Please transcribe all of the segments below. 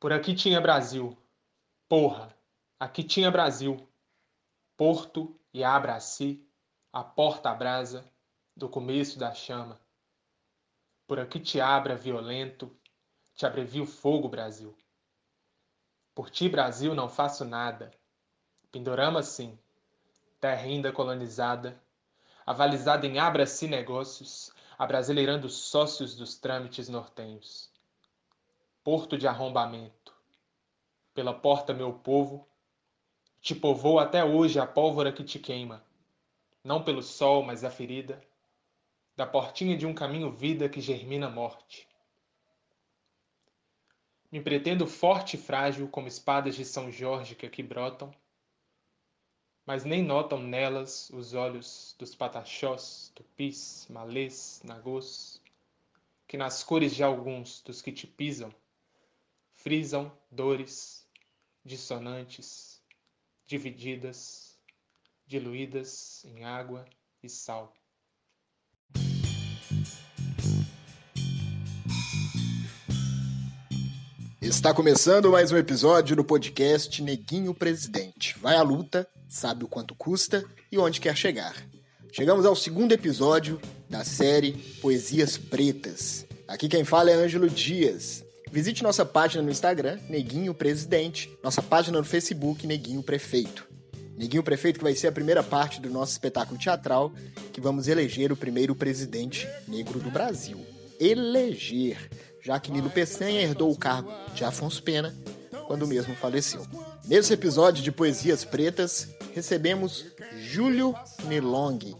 Por aqui tinha Brasil. Porra, aqui tinha Brasil. Porto e abra a porta brasa do começo da chama. Por aqui te abra violento, te abrevia o fogo, Brasil. Por ti, Brasil, não faço nada. Pindorama, sim, terra ainda colonizada, avalizada em abra-se negócios, abrasileirando sócios dos trâmites nortenhos. Porto de arrombamento. Pela porta, meu povo, te povoou até hoje a pólvora que te queima, não pelo sol, mas a ferida, da portinha de um caminho vida que germina morte. Me pretendo forte e frágil como espadas de São Jorge que aqui brotam, mas nem notam nelas os olhos dos pataxós, tupis, malês, nagôs, que nas cores de alguns dos que te pisam, frisam dores dissonantes, divididas, diluídas em água e sal. Está começando mais um episódio do podcast Neguinho Presidente. Vai à luta, sabe o quanto custa e onde quer chegar. Chegamos ao segundo episódio da série Poesias Pretas. Aqui quem fala é Ângelo Dias. Visite nossa página no Instagram, Neguinho Presidente, nossa página no Facebook, Neguinho Prefeito. Neguinho Prefeito que vai ser a primeira parte do nosso espetáculo teatral, que vamos eleger o primeiro presidente negro do Brasil. Eleger já que Nilo Peçanha herdou o cargo de Afonso Pena quando mesmo faleceu. Nesse episódio de Poesias Pretas, recebemos Júlio Nilong.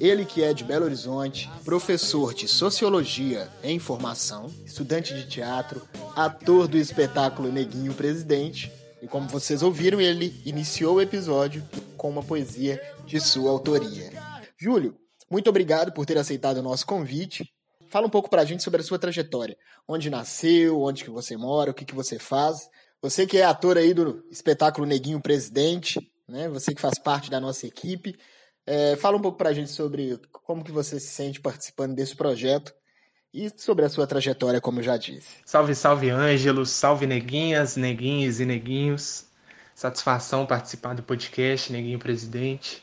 Ele que é de Belo Horizonte, professor de Sociologia em Formação, estudante de teatro, ator do espetáculo Neguinho Presidente, e como vocês ouviram, ele iniciou o episódio com uma poesia de sua autoria. Júlio, muito obrigado por ter aceitado o nosso convite Fala um pouco pra gente sobre a sua trajetória. Onde nasceu, onde que você mora, o que que você faz. Você que é ator aí do espetáculo Neguinho Presidente, né? Você que faz parte da nossa equipe. É, fala um pouco pra gente sobre como que você se sente participando desse projeto e sobre a sua trajetória, como eu já disse. Salve, salve, Ângelo. Salve, neguinhas, neguinhos e neguinhos. Satisfação participar do podcast Neguinho Presidente.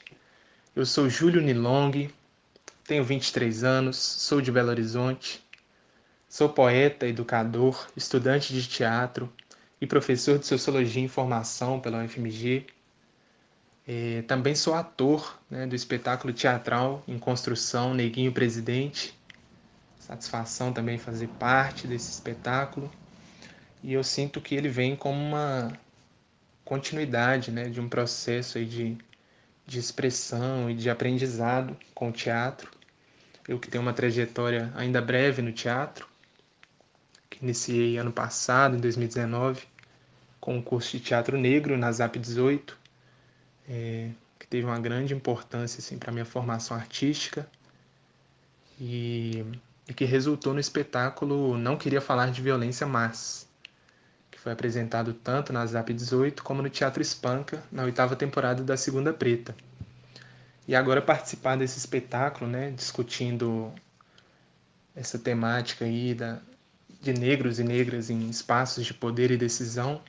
Eu sou Júlio Nilong, tenho 23 anos, sou de Belo Horizonte, sou poeta, educador, estudante de teatro e professor de Sociologia e Informação pela UFMG. É, também sou ator né, do espetáculo teatral em construção Neguinho Presidente. Satisfação também fazer parte desse espetáculo. E eu sinto que ele vem como uma continuidade né, de um processo aí de de expressão e de aprendizado com o teatro. Eu que tenho uma trajetória ainda breve no teatro, que iniciei ano passado, em 2019, com o curso de teatro negro na ZAP 18, é, que teve uma grande importância assim, para a minha formação artística e, e que resultou no espetáculo Não Queria Falar de Violência Mas, foi apresentado tanto na Zap 18 como no Teatro Espanca, na oitava temporada da Segunda Preta. E agora participar desse espetáculo, né, discutindo essa temática aí da, de negros e negras em espaços de poder e decisão,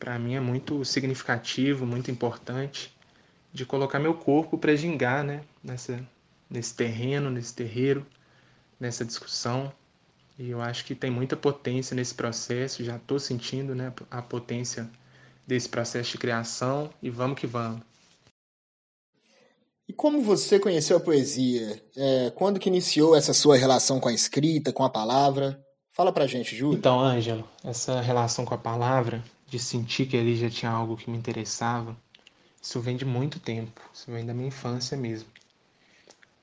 para mim é muito significativo, muito importante, de colocar meu corpo para gingar, né, nessa, nesse terreno, nesse terreiro, nessa discussão, e eu acho que tem muita potência nesse processo, já estou sentindo né, a potência desse processo de criação e vamos que vamos. E como você conheceu a poesia? É, quando que iniciou essa sua relação com a escrita, com a palavra? Fala pra gente, Júlio. Então, Ângelo, essa relação com a palavra, de sentir que ali já tinha algo que me interessava, isso vem de muito tempo, isso vem da minha infância mesmo.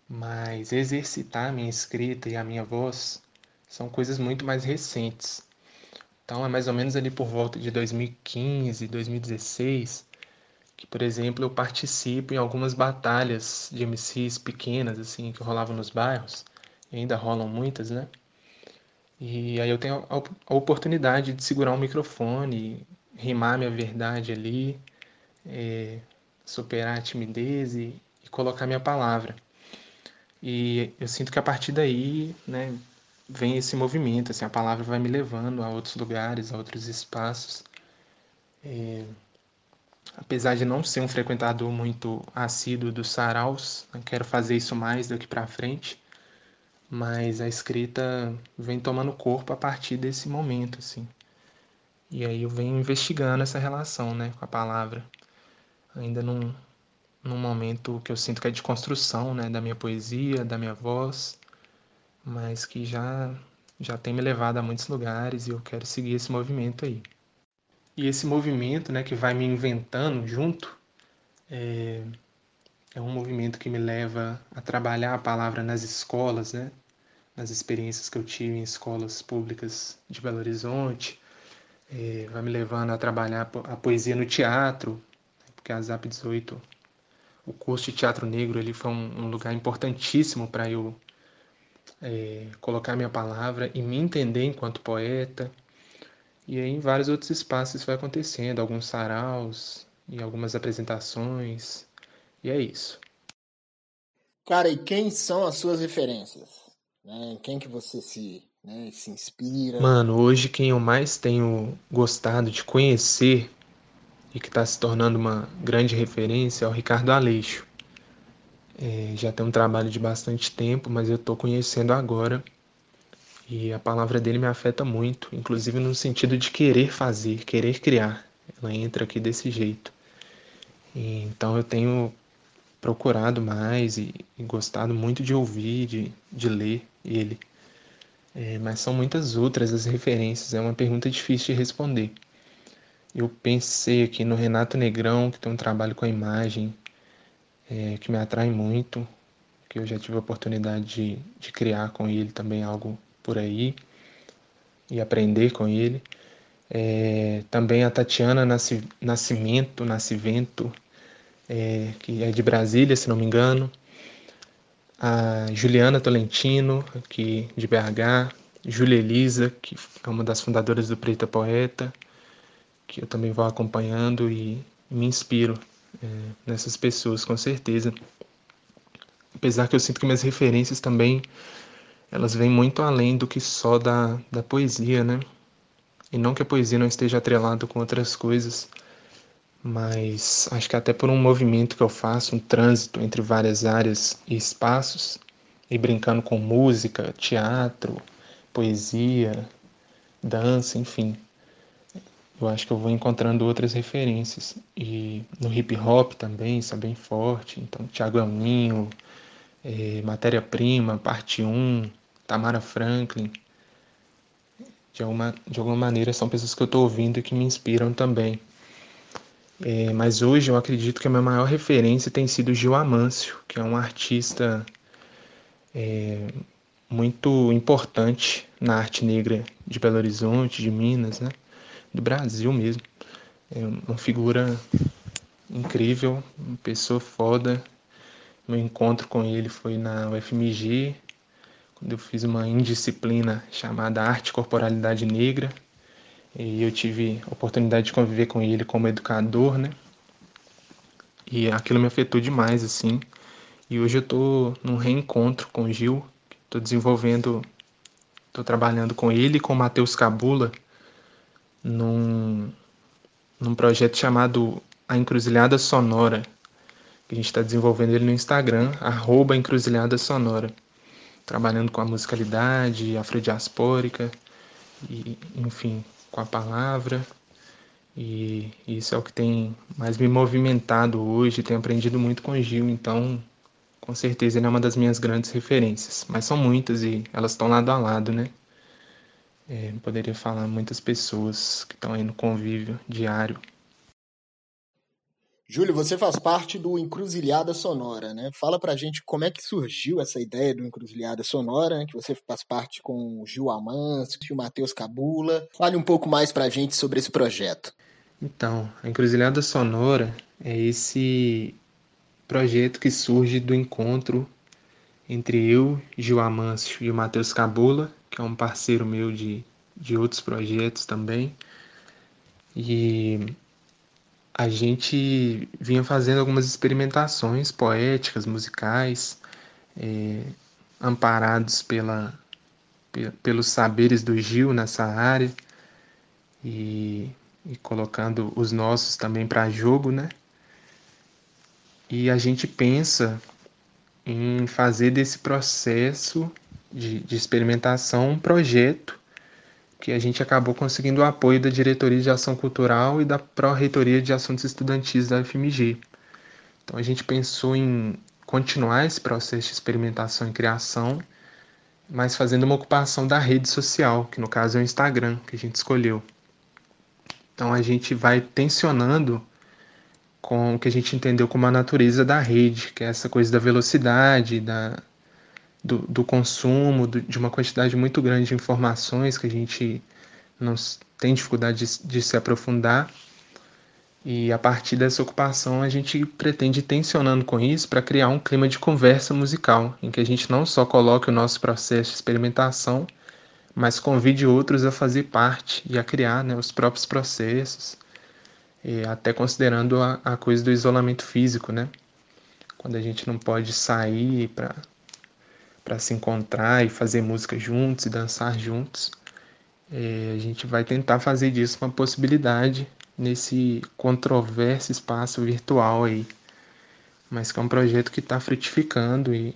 Mas exercitar a minha escrita e a minha voz são coisas muito mais recentes. Então é mais ou menos ali por volta de 2015, 2016, que, por exemplo, eu participo em algumas batalhas de MCs pequenas, assim, que rolavam nos bairros, e ainda rolam muitas, né? E aí eu tenho a oportunidade de segurar um microfone, rimar minha verdade ali, é, superar a timidez e, e colocar minha palavra. E eu sinto que a partir daí, né, vem esse movimento, assim, a palavra vai me levando a outros lugares, a outros espaços. É, apesar de não ser um frequentador muito assíduo dos saraus, quero fazer isso mais daqui para frente, mas a escrita vem tomando corpo a partir desse momento, assim. E aí eu venho investigando essa relação, né, com a palavra. Ainda num, num momento que eu sinto que é de construção, né, da minha poesia, da minha voz, mas que já já tem me levado a muitos lugares e eu quero seguir esse movimento aí. E esse movimento, né, que vai me inventando junto, é, é um movimento que me leva a trabalhar a palavra nas escolas, né, nas experiências que eu tive em escolas públicas de Belo Horizonte, é, vai me levando a trabalhar a poesia no teatro, porque a ZAP 18, o curso de teatro negro, ele foi um, um lugar importantíssimo para eu é, colocar minha palavra e me entender enquanto poeta. E aí em vários outros espaços isso vai acontecendo, alguns saraus e algumas apresentações. E é isso. Cara, e quem são as suas referências? Né? Quem que você se né? Se inspira. Mano, hoje quem eu mais tenho gostado de conhecer e que está se tornando uma grande referência é o Ricardo Aleixo. É, já tem um trabalho de bastante tempo, mas eu estou conhecendo agora e a palavra dele me afeta muito, inclusive no sentido de querer fazer, querer criar. Ela entra aqui desse jeito. E, então eu tenho procurado mais e, e, gostado muito de ouvir, de, de ler ele. É, mas são muitas outras as referências, é uma pergunta difícil de responder. Eu pensei aqui no Renato Negrão, que tem um trabalho com a imagem é, que me atrai muito, que eu já tive a oportunidade de, de criar com ele também algo por aí e aprender com ele. É, também a Tatiana Nascimento, Nascimento, é, que é de Brasília, se não me engano. A Juliana Tolentino, aqui de BH, Júlia Elisa, que é uma das fundadoras do Preta Poeta, que eu também vou acompanhando e me inspiro é, nessas pessoas, com certeza. Apesar que eu sinto que minhas referências também elas vêm muito além do que só da, da poesia, né? E não que a poesia não esteja atrelada com outras coisas, mas acho que até por um movimento que eu faço, um trânsito entre várias áreas e espaços, e brincando com música, teatro, poesia, dança, enfim. Eu acho que eu vou encontrando outras referências. E no hip hop também, isso é bem forte. Então, Thiago Elninho, é, Matéria-Prima, Parte 1, Tamara Franklin. De alguma, de alguma maneira, são pessoas que eu estou ouvindo e que me inspiram também. É, mas hoje eu acredito que a minha maior referência tem sido Gil Amâncio, que é um artista é, muito importante na arte negra de Belo Horizonte, de Minas, né? Do Brasil mesmo. É uma figura incrível, uma pessoa foda. Meu encontro com ele foi na UFMG, quando eu fiz uma indisciplina chamada Arte e Corporalidade Negra, e eu tive a oportunidade de conviver com ele como educador, né? E aquilo me afetou demais, assim. E hoje eu tô num reencontro com o Gil, tô desenvolvendo, tô trabalhando com ele e com o Matheus Cabula num, num projeto chamado A Encruzilhada Sonora, que a gente está desenvolvendo ele no Instagram, arroba Encruzilhada Sonora, trabalhando com a musicalidade afrodiaspórica e, enfim, com a palavra. E isso é o que tem mais me movimentado hoje, tenho aprendido muito com o Gil, então com certeza ele é uma das minhas grandes referências. Mas são muitas e elas estão lado a lado, né? É, poderia falar muitas pessoas que estão aí no convívio diário Júlio, você faz parte do Encruzilhada Sonora, né? Fala pra gente como é que surgiu essa ideia do Encruzilhada Sonora, né? que você faz parte com o Gil Amans, o Matheus Cabula. Fale um pouco mais pra gente sobre esse projeto. Então, a Encruzilhada Sonora é esse projeto que surge do encontro entre eu, Gil Amâncio e o Matheus Cabula, que é um parceiro meu de, de outros projetos também. E a gente vinha fazendo algumas experimentações poéticas, musicais, é, amparados pela, pelos saberes do Gil nessa área e, e colocando os nossos também para jogo, né? E a gente pensa em fazer desse processo de, de experimentação um projeto que a gente acabou conseguindo o apoio da Diretoria de Ação Cultural e da Pró-Reitoria de Assuntos Estudantis da FMG. Então a gente pensou em continuar esse processo de experimentação e criação, mas fazendo uma ocupação da rede social, que no caso é o Instagram, que a gente escolheu. Então a gente vai tensionando com o que a gente entendeu como a natureza da rede, que é essa coisa da velocidade, da, do, do consumo, do, de uma quantidade muito grande de informações que a gente não tem dificuldade de, de se aprofundar. E a partir dessa ocupação, a gente pretende ir tensionando com isso para criar um clima de conversa musical, em que a gente não só coloque o nosso processo de experimentação, mas convide outros a fazer parte e a criar né, os próprios processos, até considerando a, a, coisa do isolamento físico, né? Quando a gente não pode sair para se encontrar e fazer música juntos e dançar juntos, é, a gente vai tentar fazer disso uma possibilidade nesse controverso espaço virtual aí. Mas que é um projeto que está frutificando e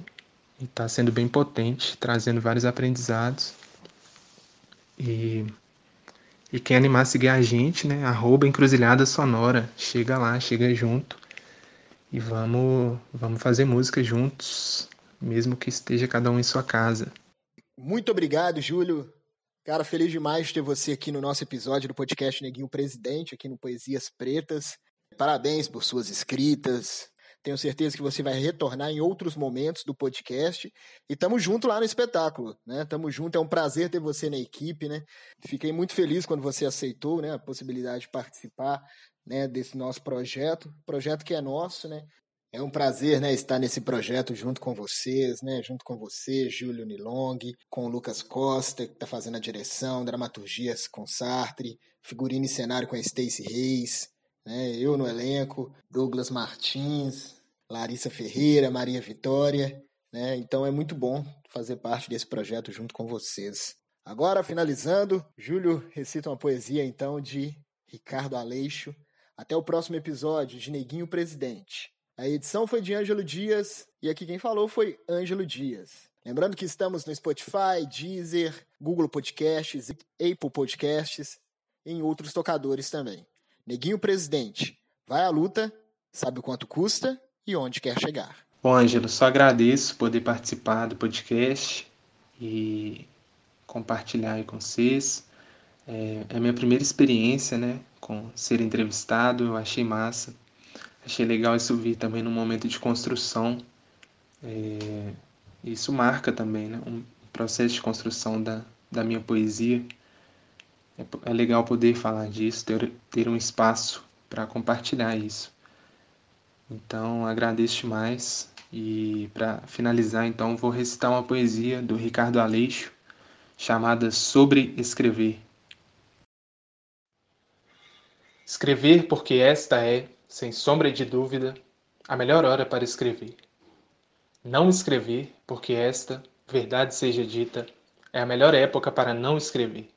está sendo bem potente, trazendo vários aprendizados. E e quem animar a seguir a gente, né? Arroba Encruzilhada Sonora. Chega lá, chega junto. E vamos, vamos fazer música juntos, mesmo que esteja cada um em sua casa. Muito obrigado, Júlio. Cara, feliz demais de ter você aqui no nosso episódio do podcast Neguinho Presidente, aqui no Poesias Pretas. Parabéns por suas escritas, tenho certeza que você vai retornar em outros momentos do podcast. E tamo junto lá no espetáculo, né? Tamo junto, é um prazer ter você na equipe, né? Fiquei muito feliz quando você aceitou, né, a possibilidade de participar, né, desse nosso projeto, projeto que é nosso, né? É um prazer, né, estar nesse projeto junto com vocês, né, junto com você, Júlio Nilong, com o Lucas Costa, que está fazendo a direção, dramaturgias com Sartre, figurino e cenário com a Stacy Reis, né, eu no elenco, Douglas Martins, Larissa Ferreira, Maria Vitória, né? Então é muito bom fazer parte desse projeto junto com vocês. Agora, finalizando, Júlio recita uma poesia então de Ricardo Aleixo. Até o próximo episódio de Neguinho Presidente. A edição foi de Ângelo Dias e aqui quem falou foi Ângelo Dias. Lembrando que estamos no Spotify, Deezer, Google Podcasts, Apple Podcasts e em outros tocadores também. Neguinho Presidente, vai à luta, sabe o quanto custa e onde quer chegar. Bom, Ângelo, só agradeço poder participar do podcast e compartilhar aí com vocês. É, é a minha primeira experiência, né, com ser entrevistado, eu achei massa. Achei legal isso vir também num momento de construção. É, isso marca também, né, um processo de construção da, da minha poesia. É, é legal poder falar disso, ter, ter um espaço para compartilhar isso. Então agradeço demais e para finalizar então vou recitar uma poesia do Ricardo Aleixo chamada Sobre Escrever. Escrever porque esta é, sem sombra de dúvida, a melhor hora para escrever. Não escrever porque esta, verdade seja dita, é a melhor época para não escrever.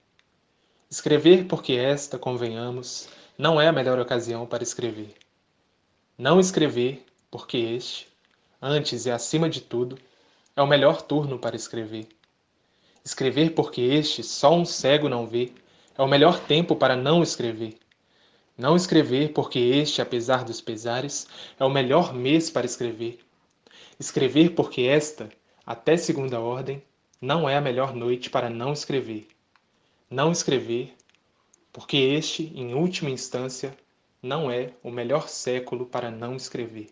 Escrever porque esta, convenhamos, não é a melhor ocasião para escrever. Não escrever, porque este, antes e acima de tudo, é o melhor turno para escrever. Escrever porque este só um cego não vê, é o melhor tempo para não escrever. Não escrever porque este, apesar dos pesares, é o melhor mês para escrever. Escrever porque esta, até segunda ordem, não é a melhor noite para não escrever. Não escrever porque este, em última instância, não é o melhor século para não escrever.